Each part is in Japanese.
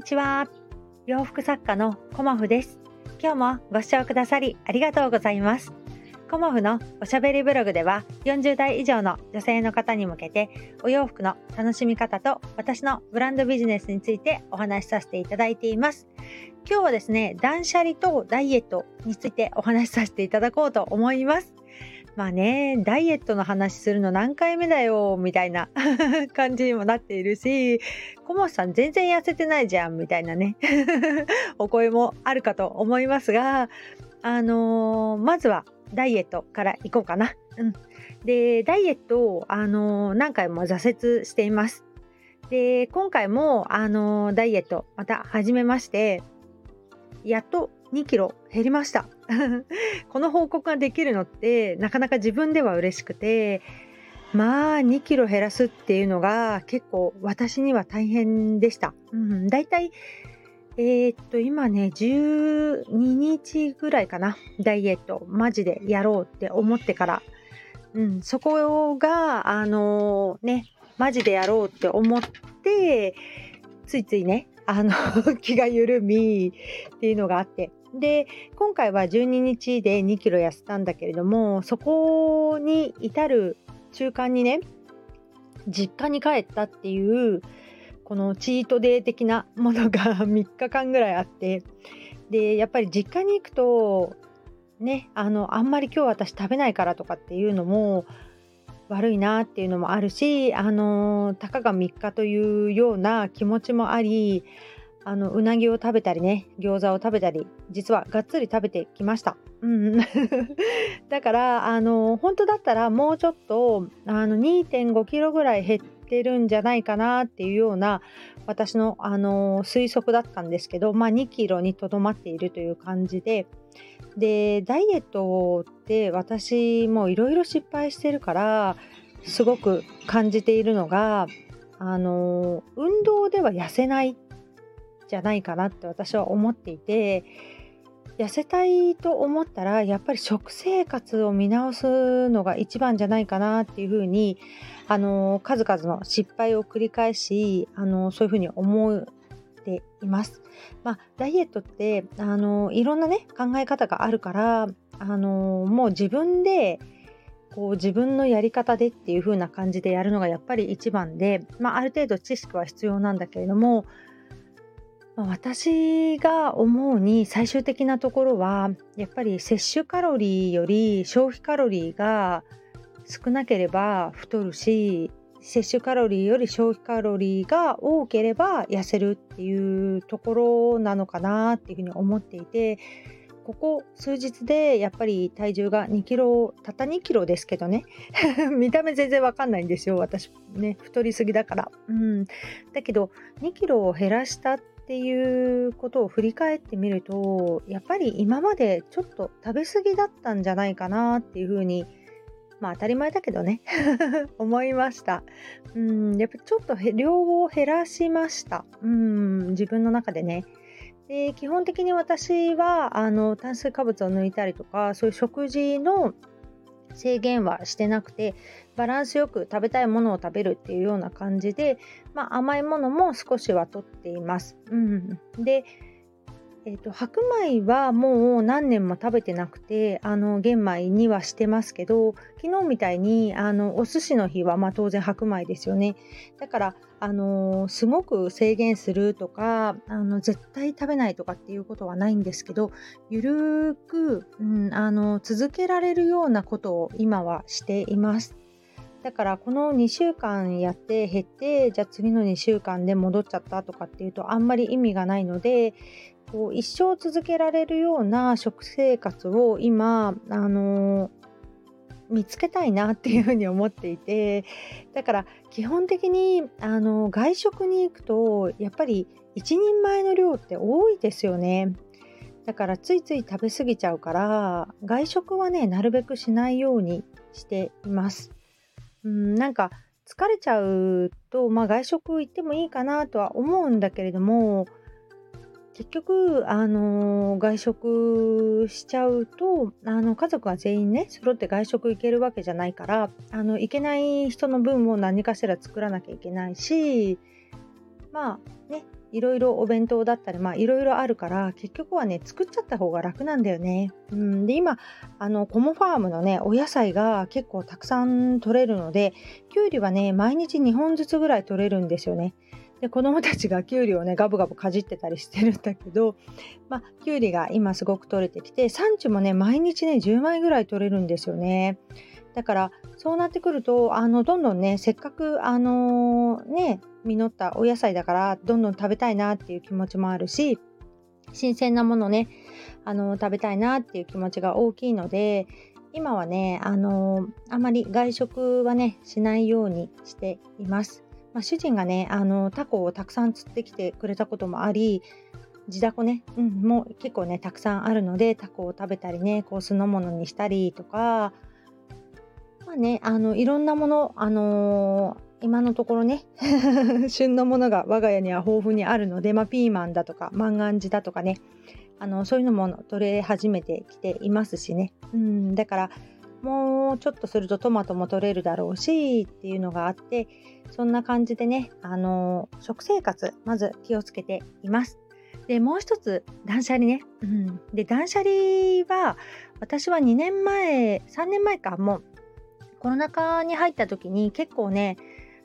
にちは。洋服作家のコモフです。今日もご視聴くださりありがとうございます。コモフのおしゃべりブログでは40代以上の女性の方に向けてお洋服の楽しみ方と私のブランドビジネスについてお話しさせていただいています。今日はですね断捨離とダイエットについてお話しさせていただこうと思います。まあね、ダイエットの話するの何回目だよ、みたいな 感じにもなっているし、コモさん全然痩せてないじゃん、みたいなね、お声もあるかと思いますが、あのー、まずはダイエットからいこうかな。うん。で、ダイエットを、あのー、何回も挫折しています。で、今回も、あのー、ダイエットまた始めまして、やっと2キロ減りました。この報告ができるのってなかなか自分では嬉しくてまあ2キロ減らすっていうのが結構私には大変でした。うん、だいたいえー、っと今ね12日ぐらいかなダイエットマジでやろうって思ってから、うん、そこがあのー、ねマジでやろうって思ってついついねあの 気が緩みっていうのがあってで今回は12日で2キロ痩せたんだけれどもそこに至る中間にね実家に帰ったっていうこのチートデー的なものが 3日間ぐらいあってでやっぱり実家に行くとねあのあんまり今日私食べないからとかっていうのも悪いなっていうのもあるしあのたかが3日というような気持ちもありあのうなぎを食べたりね餃子を食べたり実はがっつり食べてきました。うん、だからあの本当だったらもうちょっとあの2.5キロぐらい減ってるんじゃないかなっていうような私のあの推測だったんですけど、まあ、2キロにとどまっているという感じででダイエットって私もいろいろ失敗してるからすごく感じているのがあの運動では痩せないじゃないかなって私は思っていて痩せたいと思ったらやっぱり食生活を見直すのが一番じゃないかなっていうふうにあの数々の失敗を繰り返しあのそういうふうに思っています。まあ、ダイエットってあのいろんなね考え方があるからあのもう自分でこう自分のやり方でっていう風な感じでやるのがやっぱり一番で、まあ、ある程度知識は必要なんだけれども私が思うに最終的なところはやっぱり摂取カロリーより消費カロリーが少なければ太るし摂取カロリーより消費カロリーが多ければ痩せるっていうところなのかなっていうふうに思っていてここ数日でやっぱり体重が2キロたった2キロですけどね。見た目全然わかんないんですよ私ね。太りすぎだから、うん、だけど2キロを減らしたっっていうことを振り返ってみるとやっぱり今までちょっと食べ過ぎだったんじゃないかなっていうふうにまあ当たり前だけどね 思いました。うんやっぱちょっと量を減らしました。うん自分の中でね。で基本的に私はあの炭水化物を抜いたりとかそういう食事の制限はしてなくてバランスよく食べたいものを食べるっていうような感じで、まあ、甘いものも少しはとっています。うん、でえーと、白米はもう何年も食べてなくてあの玄米にはしてますけど昨日みたいにあのお寿司の日は、まあ、当然白米ですよねだからあのすごく制限するとかあの絶対食べないとかっていうことはないんですけどゆるーく、うん、あの続けられるようなことを今はしています。だからこの2週間やって減ってじゃあ次の2週間で戻っちゃったとかっていうとあんまり意味がないのでこう一生続けられるような食生活を今、あのー、見つけたいなっていうふうに思っていてだから基本的にあの外食に行くとやっぱり一人前の量って多いですよね。だからついつい食べ過ぎちゃうから外食はねなるべくしないようにしています。うんなんか疲れちゃうと、まあ、外食行ってもいいかなとは思うんだけれども結局、あの外食しちゃうとあの家族は全員ね揃って外食行けるわけじゃないからあの行けない人の分も何かしら作らなきゃいけないしまあねいろいろお弁当だったりいろいろあるから結局はね作っちゃった方が楽なんだよね。うん、で今あのコモファームのねお野菜が結構たくさん取れるのできゅうりはね毎日2本ずつぐらい取れるんですよね。で子供たちがきゅうりをねガブガブかじってたりしてるんだけど、まあ、きゅうりが今すごく取れてきて産地もね毎日ね10枚ぐらい取れるんですよね。だからそうなってくるとあのどんどんねせっかくあの、ね実ったお野菜だからどんどん食べたいなっていう気持ちもあるし新鮮なものねあの、食べたいなっていう気持ちが大きいので今はねあの、あまり外食はねしないようにしています。まあ、主人がねあのタコをたくさん釣ってきてくれたこともあり地ダコね、うん、もう結構ねたくさんあるのでタコを食べたりねこう酢の物にしたりとかまあね、あのいろんなもの、あのー、今のところね 旬のものが我が家には豊富にあるので、まあ、ピーマンだとか万願寺だとかねあのそういうのも取れ始めてきていますしね、うん、だからもうちょっとするとトマトも取れるだろうしっていうのがあってそんな感じでね、あの、食生活まず気をつけています。でもう一つ断捨離ね、うん、で断捨離は私は2年前3年前かもうコロナ禍に入った時に結構ね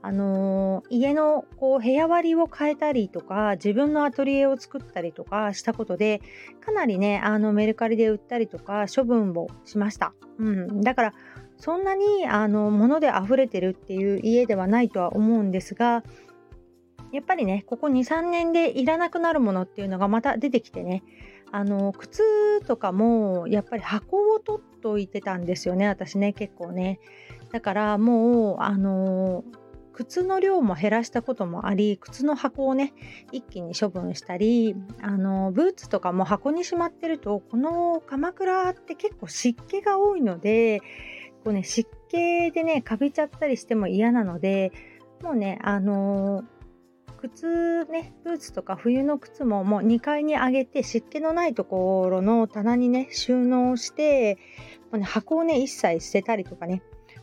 あのー、家のこう部屋割りを変えたりとか自分のアトリエを作ったりとかしたことでかなりねあのメルカリで売ったりとか処分をしました、うん、だからそんなにあの物で溢れてるっていう家ではないとは思うんですがやっぱりねここ23年でいらなくなるものっていうのがまた出てきてね。あの靴とかもやっぱり箱を取っといてたんですよね私ね結構ね。だからもうあの靴の量も減らしたこともあり靴の箱をね一気に処分したりあのブーツとかも箱にしまってるとこの鎌倉って結構湿気が多いのでこうね湿気でねかびちゃったりしても嫌なのでもうねあの靴ねブーツとか冬の靴ももう2階に上げて湿気のないところの棚にね収納してもう、ね、箱をね一切捨てたりとかね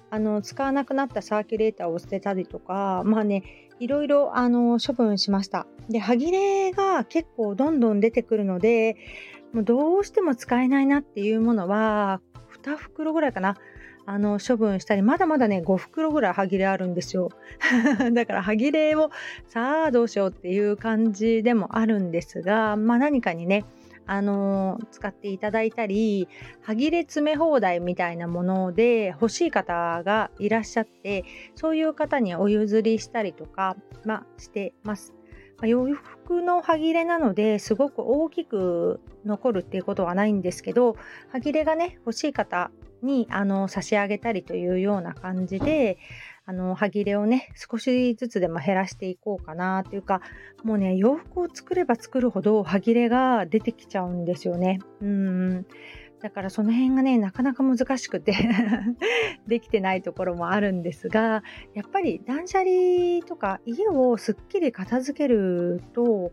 あの使わなくなったサーキュレーターを捨てたりとかまあねいろいろあの処分しました。で歯切れが結構どんどん出てくるのでもうどうしても使えないなっていうものは2袋ぐらいかな。あの処分したりまだまだね5袋ぐらい歯切れあるんですよ だから歯切れをさあどうしようっていう感じでもあるんですがまあ何かにねあの、使っていただいたり歯切れ詰め放題みたいなもので欲しい方がいらっしゃってそういう方にお譲りしたりとか、まあ、してます。ま、洋服の歯切れなのですごく大きく残るっていうことはないんですけど歯切れがね欲しい方にあの差し上げたりというような感じであの歯切れをね少しずつでも減らしていこうかなというかもうね洋服を作れば作るほど歯切れが出てきちゃうんですよね。うんだからその辺がねなかなか難しくて できてないところもあるんですがやっぱり断捨離とか家をすっきり片付けると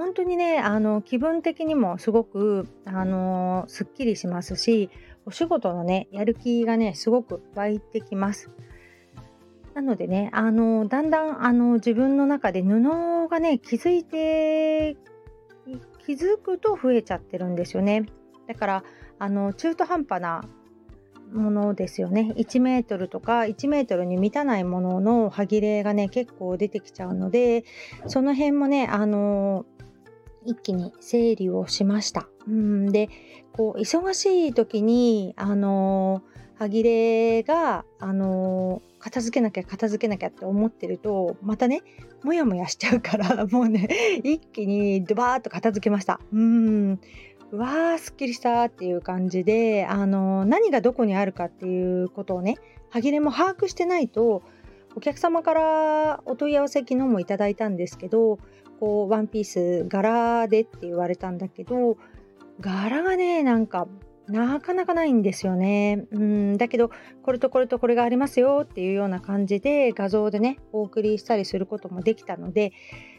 本当にねあの気分的にもすごくあのすっきりしますしお仕事のね、やる気がね、すごく湧いてきます。なのでね、あの、だんだん、あの、自分の中で布がね、気づいて、気づくと増えちゃってるんですよね。だから、あの、中途半端なものですよね。1メートルとか1メートルに満たないものの歯切れがね、結構出てきちゃうので、その辺もね、あの、一気に整理をしました。うんでこう忙しい時にあの歯切れがあの片付けなきゃ片付けなきゃって思ってるとまたねモヤモヤしちゃうから もうね一気にドバーッと片付けました。うんうわーすっきりしたっていう感じであの何がどこにあるかっていうことをね歯切れも把握してないとお客様からお問い合わせ昨日もいただいたんですけどこうワンピース柄でって言われたんだけど柄がねなんかなかなかないんですよね。うんだけどこれとこれとこれがありますよっていうような感じで画像でねお送りしたりすることもできたので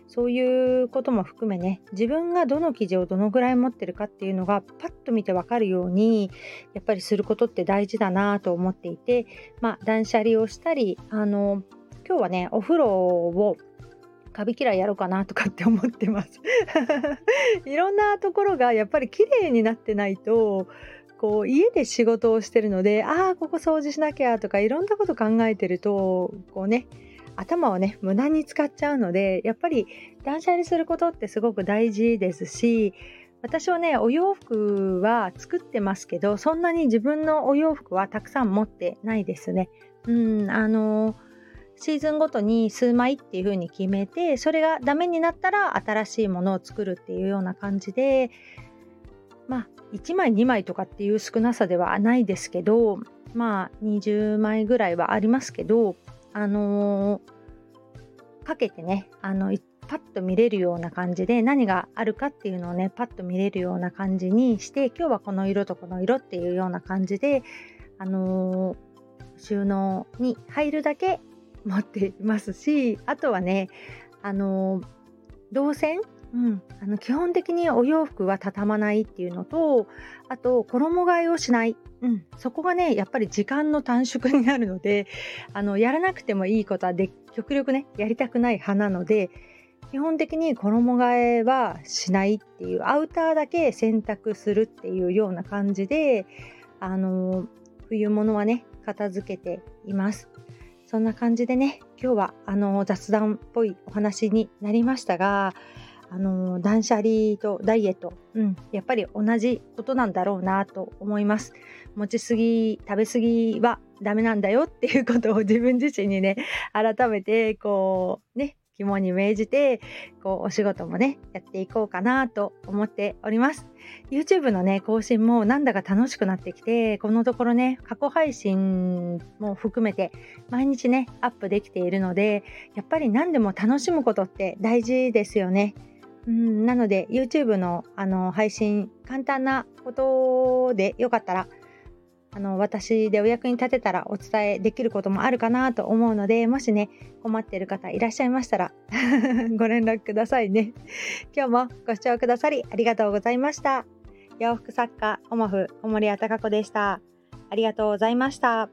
そういうことも含めね自分がどの記事をどのぐらい持ってるかっていうのがパッと見てわかるようにやっぱりすることって大事だなと思っていてまあ断捨離をしたりあの今日はねお風呂をカビ嫌いやろうかなとかって思ってます いろんなところがやっぱり綺麗になってないとこう家で仕事をしてるのでああここ掃除しなきゃとかいろんなこと考えてるとこうね頭をね無駄に使っちゃうのでやっぱり断捨離することってすごく大事ですし私はねお洋服は作ってますけどそんなに自分のお洋服はたくさん持ってないですね。うんあのシーズンごとに数枚っていう風に決めてそれがダメになったら新しいものを作るっていうような感じでまあ1枚2枚とかっていう少なさではないですけどまあ20枚ぐらいはありますけどあのー、かけてねあのパッと見れるような感じで何があるかっていうのをねパッと見れるような感じにして今日はこの色とこの色っていうような感じであのー、収納に入るだけ 持っていますしあとはねあの、動線うん、あの基本的にお洋服は畳まないっていうのとあと衣替えをしない、うん、そこがねやっぱり時間の短縮になるのであのやらなくてもいいことはで極力ねやりたくない派なので基本的に衣替えはしないっていうアウターだけ洗濯するっていうような感じであの冬物はね片付けています。そんな感じでね今日はあの雑談っぽいお話になりましたがあの断捨離とダイエット、うん、やっぱり同じことなんだろうなと思います。持ちすぎ、食べすぎはダメなんだよっていうことを自分自身にね、改めてこうね、肝に銘じてこうお仕事もねやっていこうかなと思っております。YouTube のね更新もなんだか楽しくなってきてこのところね過去配信も含めて毎日ねアップできているのでやっぱり何でも楽しむことって大事ですよね。うん、なので YouTube のあの配信簡単なことでよかったらあの私でお役に立てたらお伝えできることもあるかなと思うのでもしね困っている方いらっしゃいましたら ご連絡くださいね。今日もご視聴くださりありがとうございました。洋服作家オモフ小森屋隆子でした。ありがとうございました。